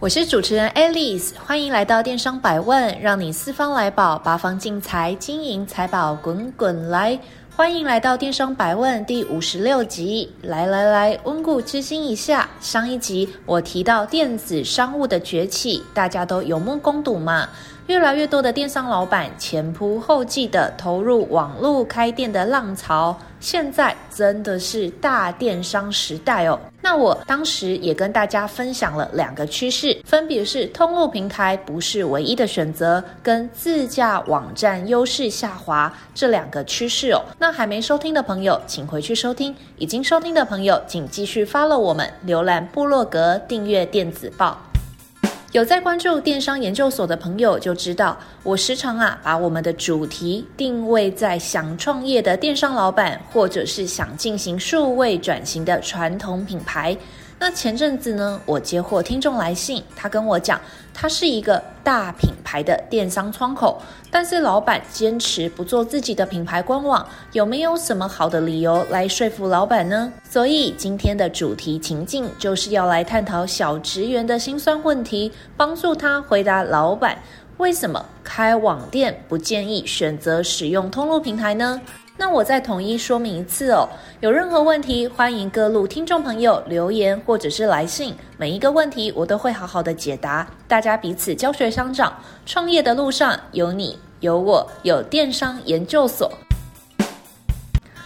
我是主持人 Alice，欢迎来到电商百问，让你四方来宝，八方进财，金银财宝滚滚来。欢迎来到电商百问第五十六集，来来来，温故知新一下。上一集我提到电子商务的崛起，大家都有目共睹嘛。越来越多的电商老板前仆后继地投入网络开店的浪潮，现在真的是大电商时代哦。那我当时也跟大家分享了两个趋势，分别是通路平台不是唯一的选择，跟自驾网站优势下滑这两个趋势哦。那还没收听的朋友，请回去收听；已经收听的朋友，请继续 follow 我们，浏览部落格，订阅电子报。有在关注电商研究所的朋友就知道，我时常啊把我们的主题定位在想创业的电商老板，或者是想进行数位转型的传统品牌。那前阵子呢，我接获听众来信，他跟我讲，他是一个大品牌的电商窗口，但是老板坚持不做自己的品牌官网，有没有什么好的理由来说服老板呢？所以今天的主题情境就是要来探讨小职员的辛酸问题，帮助他回答老板为什么开网店不建议选择使用通路平台呢？那我再统一说明一次哦，有任何问题，欢迎各路听众朋友留言或者是来信，每一个问题我都会好好的解答，大家彼此教学相长，创业的路上有你有我有电商研究所。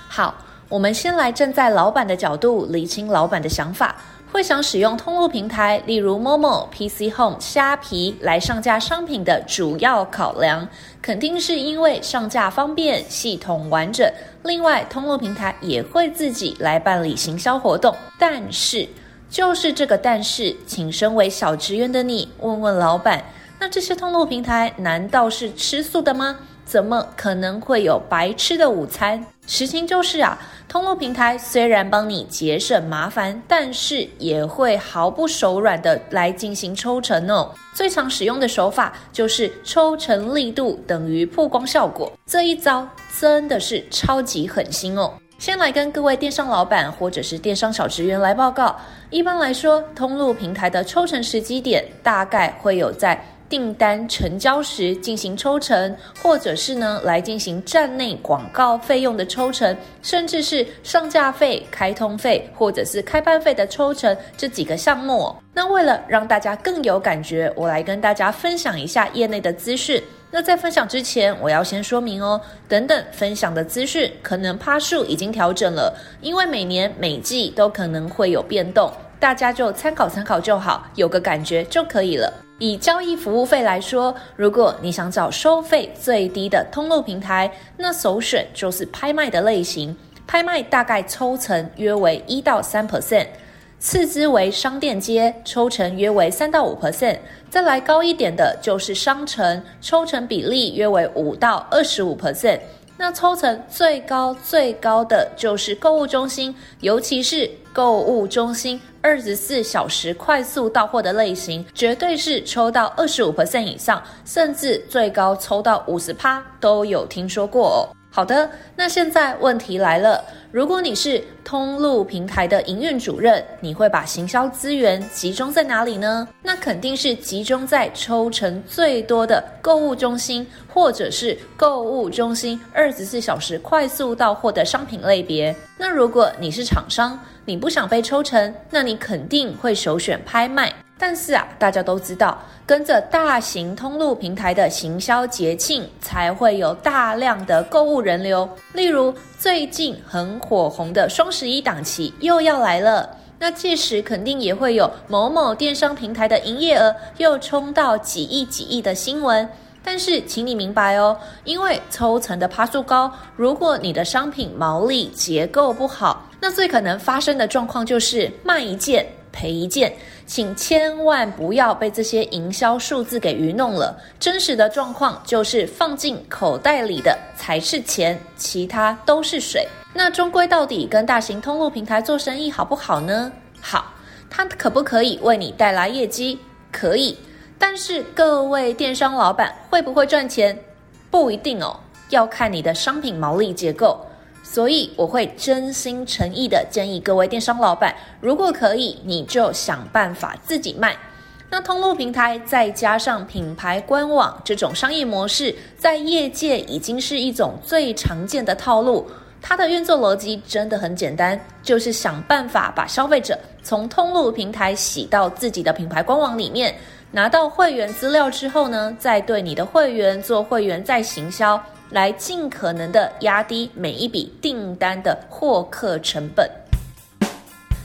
好，我们先来站在老板的角度，厘清老板的想法。会想使用通路平台，例如 Momo、PC Home、虾皮来上架商品的主要考量，肯定是因为上架方便、系统完整。另外，通路平台也会自己来办理行销活动。但是，就是这个但是，请身为小职员的你问问老板：那这些通路平台难道是吃素的吗？怎么可能会有白吃的午餐？实情就是啊，通路平台虽然帮你节省麻烦，但是也会毫不手软的来进行抽成哦。最常使用的手法就是抽成力度等于曝光效果，这一招真的是超级狠心哦。先来跟各位电商老板或者是电商小职员来报告，一般来说，通路平台的抽成时机点大概会有在。订单成交时进行抽成，或者是呢来进行站内广告费用的抽成，甚至是上架费、开通费或者是开班费的抽成这几个项目。那为了让大家更有感觉，我来跟大家分享一下业内的资讯。那在分享之前，我要先说明哦，等等分享的资讯可能趴数已经调整了，因为每年每季都可能会有变动，大家就参考参考就好，有个感觉就可以了。以交易服务费来说，如果你想找收费最低的通路平台，那首选就是拍卖的类型。拍卖大概抽成约为一到三 percent，次之为商店街，抽成约为三到五 percent，再来高一点的就是商城，抽成比例约为五到二十五 percent。那抽成最高最高的就是购物中心，尤其是购物中心二十四小时快速到货的类型，绝对是抽到二十五 percent 以上，甚至最高抽到五十趴都有听说过哦。好的，那现在问题来了。如果你是通路平台的营运主任，你会把行销资源集中在哪里呢？那肯定是集中在抽成最多的购物中心，或者是购物中心二十四小时快速到货的商品类别。那如果你是厂商，你不想被抽成，那你肯定会首选拍卖。但是啊，大家都知道，跟着大型通路平台的行销节庆，才会有大量的购物人流。例如，最近很火红的双十一档期又要来了，那届时肯定也会有某某电商平台的营业额又冲到几亿几亿的新闻。但是，请你明白哦，因为抽成的趴数高，如果你的商品毛利结构不好，那最可能发生的状况就是卖一件。赔一件，请千万不要被这些营销数字给愚弄了。真实的状况就是放进口袋里的才是钱，其他都是水。那终归到底，跟大型通路平台做生意好不好呢？好，它可不可以为你带来业绩？可以。但是各位电商老板会不会赚钱？不一定哦，要看你的商品毛利结构。所以我会真心诚意的建议各位电商老板，如果可以，你就想办法自己卖。那通路平台再加上品牌官网这种商业模式，在业界已经是一种最常见的套路。它的运作逻辑真的很简单，就是想办法把消费者从通路平台洗到自己的品牌官网里面。拿到会员资料之后呢，再对你的会员做会员再行销，来尽可能的压低每一笔订单的获客成本。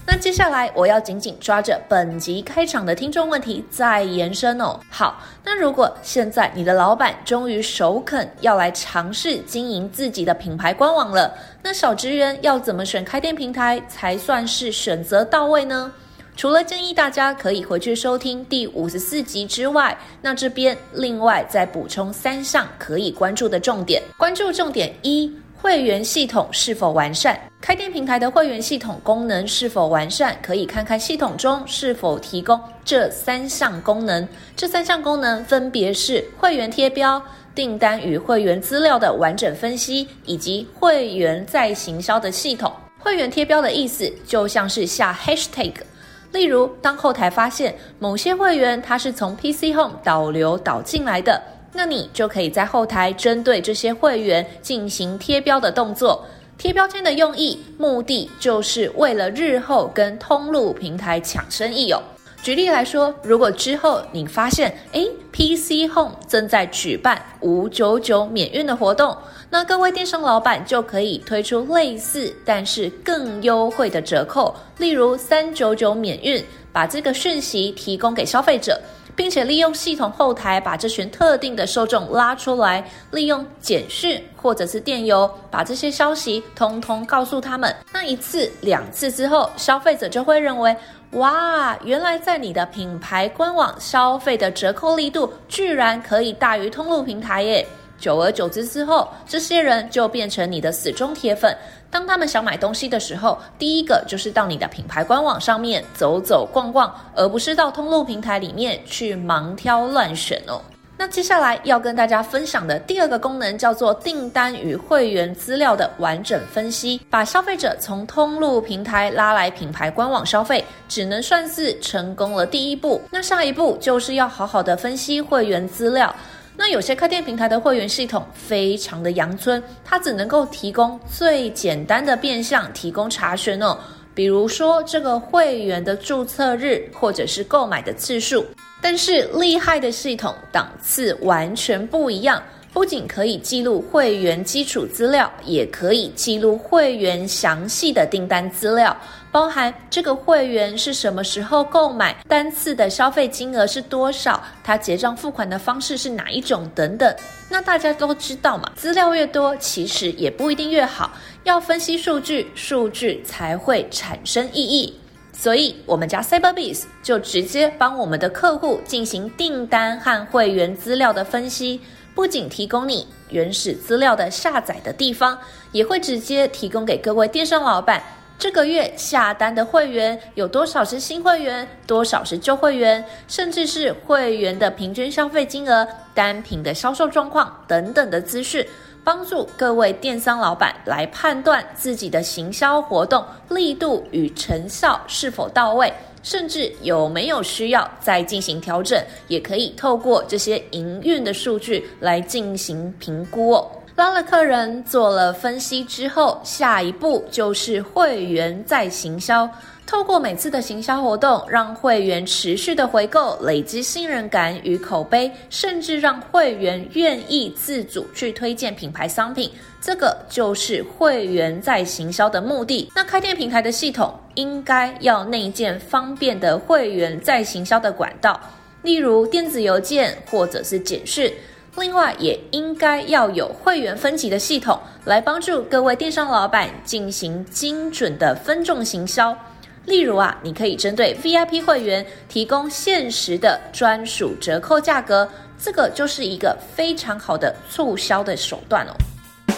那接下来我要紧紧抓着本集开场的听众问题再延伸哦。好，那如果现在你的老板终于首肯要来尝试经营自己的品牌官网了，那小职员要怎么选开店平台才算是选择到位呢？除了建议大家可以回去收听第五十四集之外，那这边另外再补充三项可以关注的重点。关注重点一：会员系统是否完善？开店平台的会员系统功能是否完善？可以看看系统中是否提供这三项功能。这三项功能分别是会员贴标、订单与会员资料的完整分析，以及会员在行销的系统。会员贴标的意思就像是下 hashtag。例如，当后台发现某些会员他是从 PC Home 导流导进来的，那你就可以在后台针对这些会员进行贴标的动作。贴标签的用意，目的就是为了日后跟通路平台抢生意哦。举例来说，如果之后你发现，诶，PC Home 正在举办五九九免运的活动，那各位电商老板就可以推出类似但是更优惠的折扣，例如三九九免运，把这个讯息提供给消费者，并且利用系统后台把这群特定的受众拉出来，利用简讯或者是电邮把这些消息通通告诉他们。那一次两次之后，消费者就会认为。哇，原来在你的品牌官网消费的折扣力度居然可以大于通路平台耶！久而久之之后，这些人就变成你的死忠铁粉。当他们想买东西的时候，第一个就是到你的品牌官网上面走走逛逛，而不是到通路平台里面去盲挑乱选哦。那接下来要跟大家分享的第二个功能叫做订单与会员资料的完整分析，把消费者从通路平台拉来品牌官网消费，只能算是成功了第一步。那下一步就是要好好的分析会员资料。那有些开店平台的会员系统非常的阳春，它只能够提供最简单的变相提供查询哦，比如说这个会员的注册日或者是购买的次数。但是厉害的系统档次完全不一样，不仅可以记录会员基础资料，也可以记录会员详细的订单资料，包含这个会员是什么时候购买，单次的消费金额是多少，他结账付款的方式是哪一种等等。那大家都知道嘛，资料越多，其实也不一定越好，要分析数据，数据才会产生意义。所以，我们家 Cyberbiz 就直接帮我们的客户进行订单和会员资料的分析，不仅提供你原始资料的下载的地方，也会直接提供给各位电商老板，这个月下单的会员有多少是新会员，多少是旧会员，甚至是会员的平均消费金额、单品的销售状况等等的资讯。帮助各位电商老板来判断自己的行销活动力度与成效是否到位，甚至有没有需要再进行调整，也可以透过这些营运的数据来进行评估哦。拉了客人，做了分析之后，下一步就是会员再行销。透过每次的行销活动，让会员持续的回购，累积信任感与口碑，甚至让会员愿意自主去推荐品牌商品，这个就是会员再行销的目的。那开店平台的系统应该要内建方便的会员再行销的管道，例如电子邮件或者是简讯。另外，也应该要有会员分级的系统，来帮助各位电商老板进行精准的分众行销。例如啊，你可以针对 VIP 会员提供限时的专属折扣价格，这个就是一个非常好的促销的手段哦。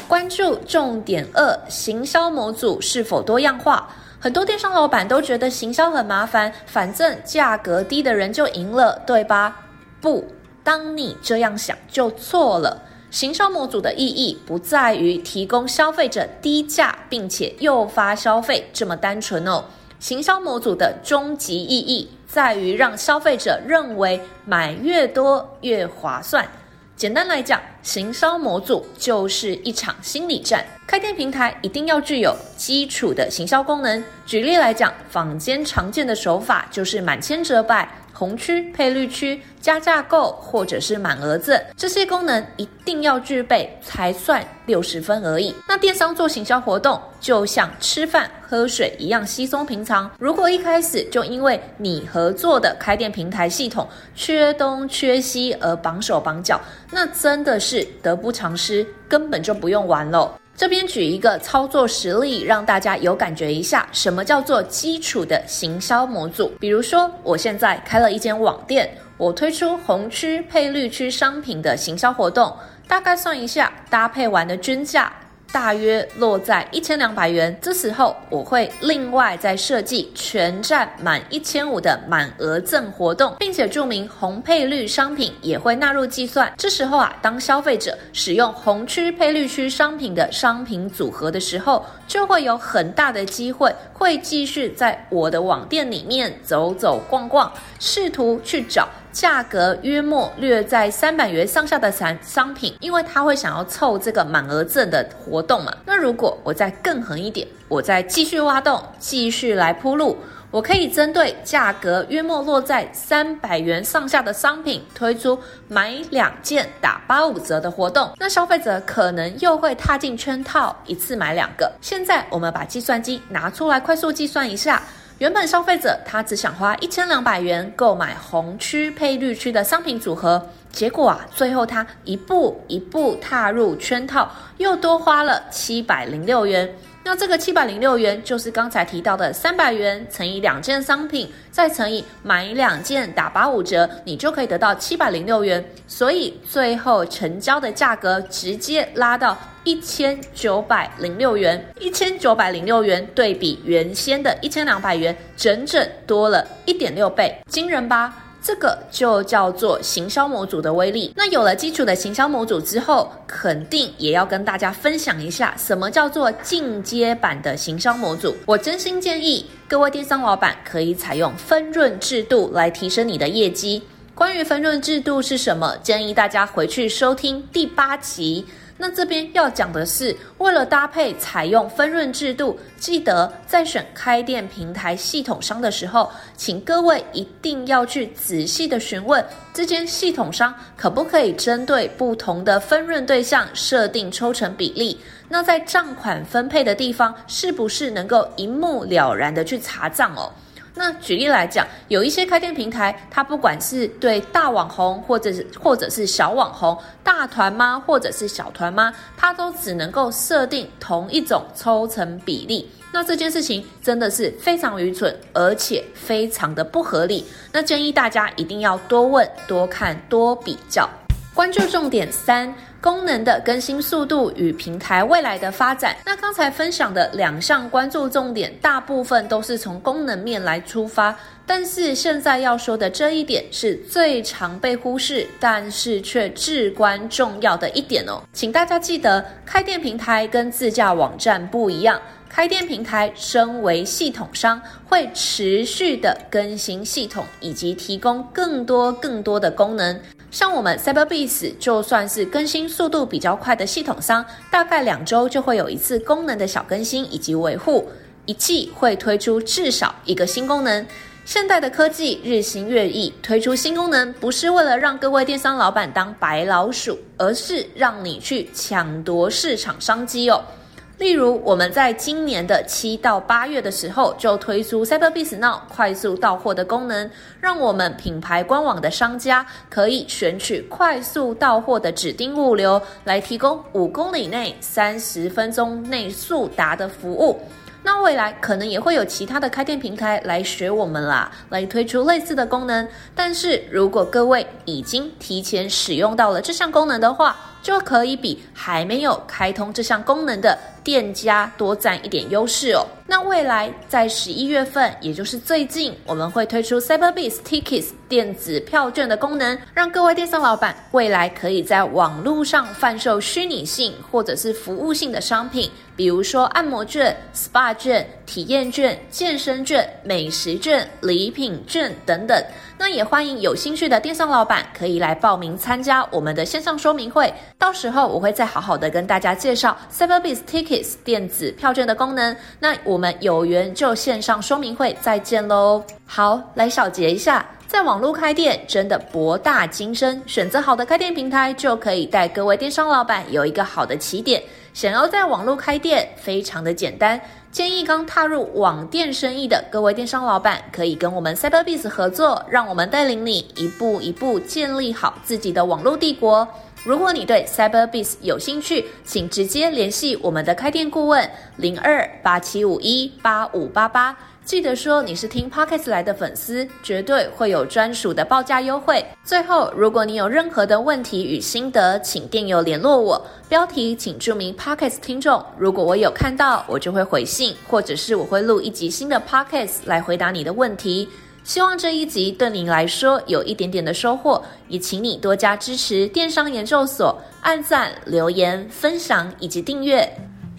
关注重点二：行销模组是否多样化？很多电商老板都觉得行销很麻烦，反正价格低的人就赢了，对吧？不，当你这样想就错了。行销模组的意义不在于提供消费者低价，并且诱发消费这么单纯哦。行销模组的终极意义在于让消费者认为买越多越划算。简单来讲，行销模组就是一场心理战。开店平台一定要具有基础的行销功能。举例来讲，坊间常见的手法就是满千折百。红区配绿区加价购，或者是满额赠，这些功能一定要具备才算六十分而已。那电商做行销活动，就像吃饭喝水一样稀松平常。如果一开始就因为你合作的开店平台系统缺东缺西而绑手绑脚，那真的是得不偿失，根本就不用玩喽。这边举一个操作实例，让大家有感觉一下，什么叫做基础的行销模组。比如说，我现在开了一间网店，我推出红区配绿区商品的行销活动，大概算一下，搭配完的均价。大约落在一千两百元，这时候我会另外再设计全站满一千五的满额赠活动，并且注明红配绿商品也会纳入计算。这时候啊，当消费者使用红区配绿区商品的商品组合的时候，就会有很大的机会会继续在我的网店里面走走逛逛，试图去找。价格约莫略在三百元上下的产商品，因为他会想要凑这个满额赠的活动嘛。那如果我再更狠一点，我再继续挖洞，继续来铺路，我可以针对价格约莫落在三百元上下的商品，推出买两件打八五折的活动。那消费者可能又会踏进圈套，一次买两个。现在我们把计算机拿出来，快速计算一下。原本消费者他只想花一千两百元购买红区配绿区的商品组合，结果啊，最后他一步一步踏入圈套，又多花了七百零六元。那这个七百零六元就是刚才提到的三百元乘以两件商品，再乘以买两件打八五折，你就可以得到七百零六元。所以最后成交的价格直接拉到一千九百零六元，一千九百零六元对比原先的一千两百元，整整多了一点六倍，惊人吧？这个就叫做行销模组的威力。那有了基础的行销模组之后，肯定也要跟大家分享一下什么叫做进阶版的行销模组。我真心建议各位电商老板可以采用分润制度来提升你的业绩。关于分润制度是什么，建议大家回去收听第八集。那这边要讲的是，为了搭配采用分润制度，记得在选开店平台系统商的时候，请各位一定要去仔细的询问这间系统商可不可以针对不同的分润对象设定抽成比例。那在账款分配的地方，是不是能够一目了然的去查账哦？那举例来讲，有一些开店平台，它不管是对大网红，或者是或者是小网红，大团妈或者是小团妈，它都只能够设定同一种抽成比例。那这件事情真的是非常愚蠢，而且非常的不合理。那建议大家一定要多问、多看、多比较。关注重点三：功能的更新速度与平台未来的发展。那刚才分享的两项关注重点，大部分都是从功能面来出发，但是现在要说的这一点是最常被忽视，但是却至关重要的一点哦。请大家记得，开店平台跟自架网站不一样。开店平台身为系统商，会持续的更新系统，以及提供更多更多的功能。像我们 Cyberbiz 就算是更新速度比较快的系统商，大概两周就会有一次功能的小更新以及维护，一季会推出至少一个新功能。现代的科技日新月异，推出新功能不是为了让各位电商老板当白老鼠，而是让你去抢夺市场商机哦。例如，我们在今年的七到八月的时候，就推出 Cyberbiz Now 快速到货的功能，让我们品牌官网的商家可以选取快速到货的指定物流，来提供五公里内三十分钟内速达的服务。那未来可能也会有其他的开店平台来学我们啦，来推出类似的功能。但是如果各位已经提前使用到了这项功能的话，就可以比还没有开通这项功能的店家多占一点优势哦。那未来在十一月份，也就是最近，我们会推出 Cyberbiz Tickets 电子票券的功能，让各位电商老板未来可以在网络上贩售虚拟性或者是服务性的商品，比如说按摩券、SPA 券、体验券、健身券、美食券、礼品券等等。那也欢迎有兴趣的电商老板可以来报名参加我们的线上说明会，到时候我会再好好的跟大家介绍 s e v e r b i z Tickets 电子票券的功能。那我们有缘就线上说明会再见喽。好，来小结一下，在网络开店真的博大精深，选择好的开店平台就可以带各位电商老板有一个好的起点。想要在网络开店，非常的简单。建议刚踏入网店生意的各位电商老板，可以跟我们 Cyberbiz 合作，让我们带领你一步一步建立好自己的网络帝国。如果你对 Cyberbiz 有兴趣，请直接联系我们的开店顾问零二八七五一八五八八。记得说你是听 Pocket 来的粉丝，绝对会有专属的报价优惠。最后，如果你有任何的问题与心得，请电邮联络我。标题请注明 Pocket 听众，如果我有看到，我就会回信，或者是我会录一集新的 Pocket 来回答你的问题。希望这一集对你来说有一点点的收获，也请你多加支持电商研究所，按赞、留言、分享以及订阅。